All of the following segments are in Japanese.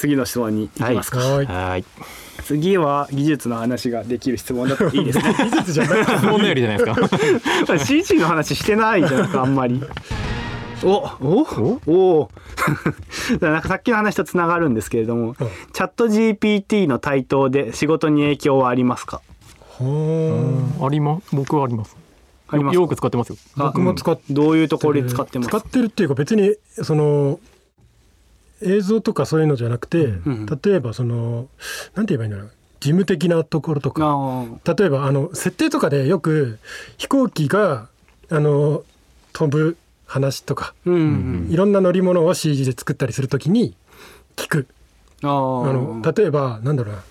次の質問に行きますか、はい。はい。次は技術の話ができる質問だといいですね。技術じゃない。質問のよりじゃないですか。CG の話してないじゃないですかあんまり。おおお？お なんかさっきの話とつながるんですけれども、チャット GPT の台頭で仕事に影響はありますか？ほー。あります。僕はあります。ありますか？よく使ってますよ。僕も。使っどういうところで使ってます？使ってるっていうか別にその映像とかそういうのじゃなくて、ん。例えばそのなんて言えばいいんだろう事務的なところとか。あ例えばあの設定とかでよく飛行機があの飛ぶ話とかーうんいろんな乗り物を CG で作ったりするときに聞く。ああの例えばなんだろうな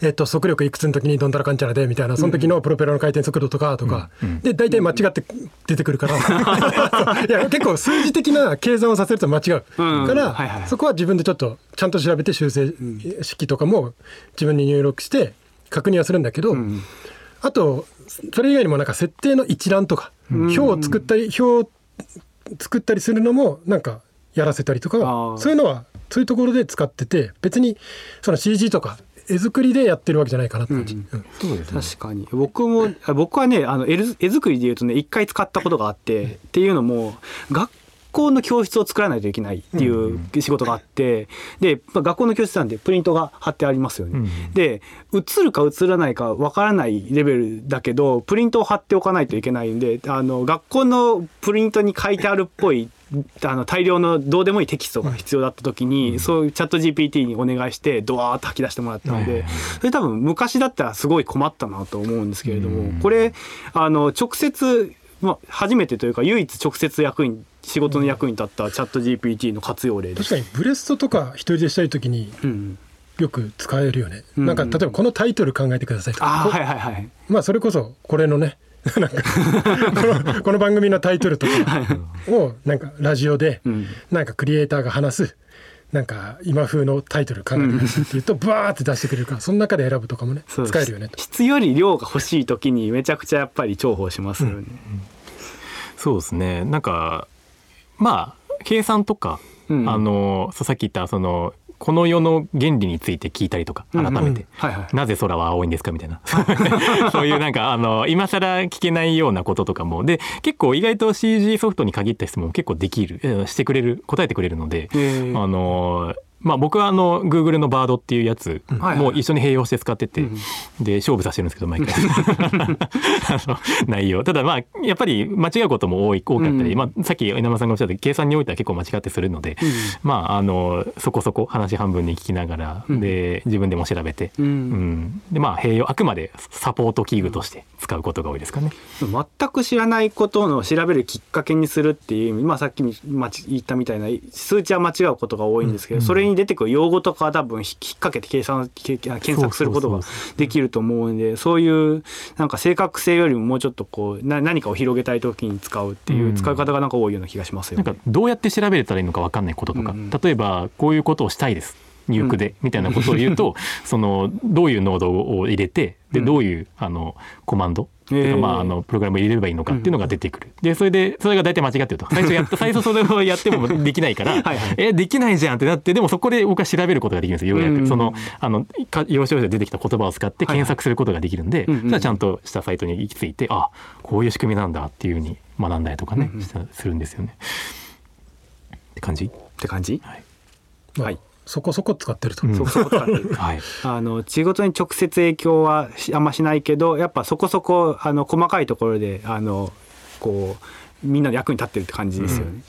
えっと速力いくつの時にどんたらかんちゃらでみたいなその時のプロペラの回転速度とかとか、で大体間違って出てくるから。いや結構数字的な計算をさせると間違ううん。から、はいはい。そこは自分でちょっとちゃんと調べて修正式とかも自分に入力して確認はするんだけど、ん。あとそれ以外にもなんか設定の一覧とか、表を作ったり表を作ったりするのもなんかやらせたりとかそういうのはそういうところで使ってて別にその CG とか絵作りでやってるわけじゃないかなって感じ、うん。そうですね。確かに。僕もあ僕はねあの絵作りで言うとね一回使ったことがあって、っていうのも学校の教室を作らないといけないっていう仕事があって、でまあ学校の教室なんでプリントが貼ってありますよね。うん。で映るか映らないかわからないレベルだけどプリントを貼っておかないといけないんであの学校のプリントに書いてあるっぽいあの大量のどうでもいいテキストが必要だった時に、そういうチャット GPT にお願いしてドワーッと吐き出してもらったので、それ多分昔だったらすごい困ったなと思うんですけれども、これあの直接、まあ、初めてというか唯一直接役に仕事の役に立ったチャット GPT の活用例です。確かにブレストとか一人でしたい時にうん、よく使えるよね、うんなんか例えばこのタイトル考えてくださいとかあはいはいはい。まあそれこそこれのねなんかこの この番組のタイトルとかをなんかラジオでうんなんかクリエイターが話すなんか今風のタイトル考えてくださいって言うとバーって出してくれるからその中で選ぶとかもね使えるよねと。質より量が欲しい時にめちゃくちゃやっぱり重宝しますよね。そうですね。なんかまあ計算とか、うんあのさっき言ったそのこの世の原理について聞いたりとか改めて。なぜ空は青いんですかみたいな。そういうなんかあの今更聞けないようなこととかも。で結構意外と CG ソフトに限った質問も結構できるえーしてくれる答えてくれるので、あのまあ僕はあの Google のバードっていうやつはいも一緒に併用して使ってて、うんで勝負させてるんですけど毎回。あの内容。ただまあやっぱり間違うことも多い多かったり、うんまあ、さっき稲村さんがおっしゃった計算においては結構間違ってするので、まああのそこそこ話半分に聞きながら、うんで自分でも調べて、うん。うん。でまあ併用あくまでサポート器具として使うことが多いですかね。全く知らないことの調べるきっかけにするっていう意味、まあ、さっき言ったみたいな数値は間違うことが多いんですけど、それに出てくる用語とかは多分引っ掛けて計算け検索することができると思うんでそういうなんか正確性よりももうちょっとこうな何かを広げたい時に使うっていう使い方がなんか多いような気がしますよね。なんかどうやって調べたらいいのか分かんないこととか、うん。例えばこういうことをしたいです。入力で、みたいなことを言うと そのどういうノードを入れてでうん。どういうあのコマンド、えー。まあ、あのプログラムを入れればいいのかっていうのが出てくる、でそれでそれが大体間違ってると。最初やった 最初それをやってもできないからはいはい。えできないじゃんってなってでもそこで僕は調べることができるんですよようやく、うんそのあのか要所要所で出てきた言葉を使って検索することができるんで、はいはいじゃあちゃんとしたサイトに行き着いてあこういう仕組みなんだっていうふうに学んだりとかね、うんうん。するんですよね。って感じ？って感じ、はい。まあはいそこそこ使ってると、うんそこそこ使ってる はい。あの仕事に直接影響はしあんましないけどやっぱそこそこあの細かいところであのこうみんなの役に立ってるって感じですよね。